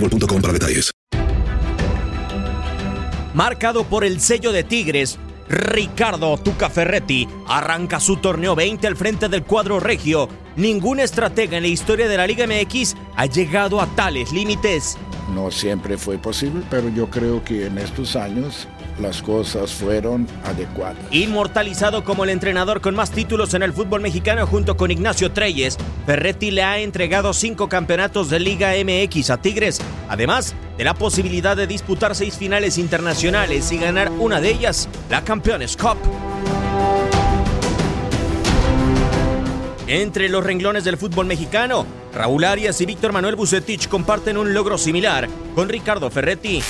boostmobile.com para detalles. Marcado por el sello de Tigres, Ricardo Tuca Ferretti arranca su torneo 20 al frente del cuadro regio. Ningún estratega en la historia de la Liga MX ha llegado a tales límites. No siempre fue posible, pero yo creo que en estos años las cosas fueron adecuadas. Inmortalizado como el entrenador con más títulos en el fútbol mexicano junto con Ignacio Treyes, Ferretti le ha entregado cinco campeonatos de Liga MX a Tigres, además de la posibilidad de disputar seis finales internacionales y ganar una de ellas, la Campeones Cup. Entre los renglones del fútbol mexicano, Raúl Arias y Víctor Manuel Bucetich comparten un logro similar con Ricardo Ferretti.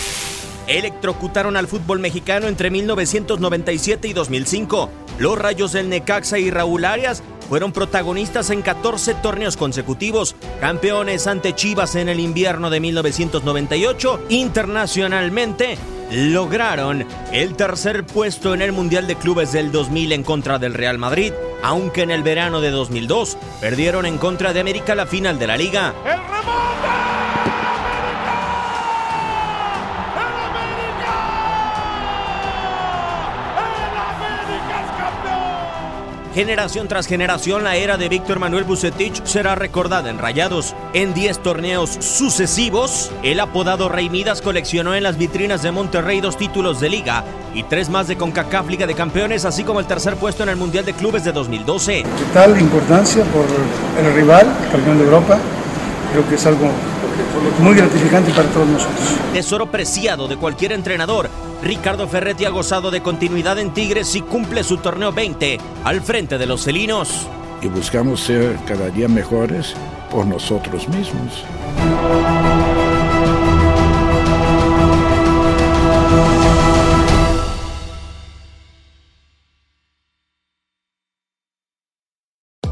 Electrocutaron al fútbol mexicano entre 1997 y 2005. Los Rayos del Necaxa y Raúl Arias fueron protagonistas en 14 torneos consecutivos, campeones ante Chivas en el invierno de 1998. Internacionalmente, lograron el tercer puesto en el Mundial de Clubes del 2000 en contra del Real Madrid, aunque en el verano de 2002 perdieron en contra de América la final de la liga. Generación tras generación, la era de Víctor Manuel Bucetich será recordada en Rayados. En 10 torneos sucesivos, el apodado Rey Midas coleccionó en las vitrinas de Monterrey dos títulos de liga y tres más de CONCACAF Liga de Campeones, así como el tercer puesto en el Mundial de Clubes de 2012. Tal importancia por el rival, el campeón de Europa, creo que es algo muy gratificante para todos nosotros. Tesoro preciado de cualquier entrenador, Ricardo Ferretti ha gozado de continuidad en Tigres y cumple su torneo 20 al frente de los felinos. Y buscamos ser cada día mejores por nosotros mismos.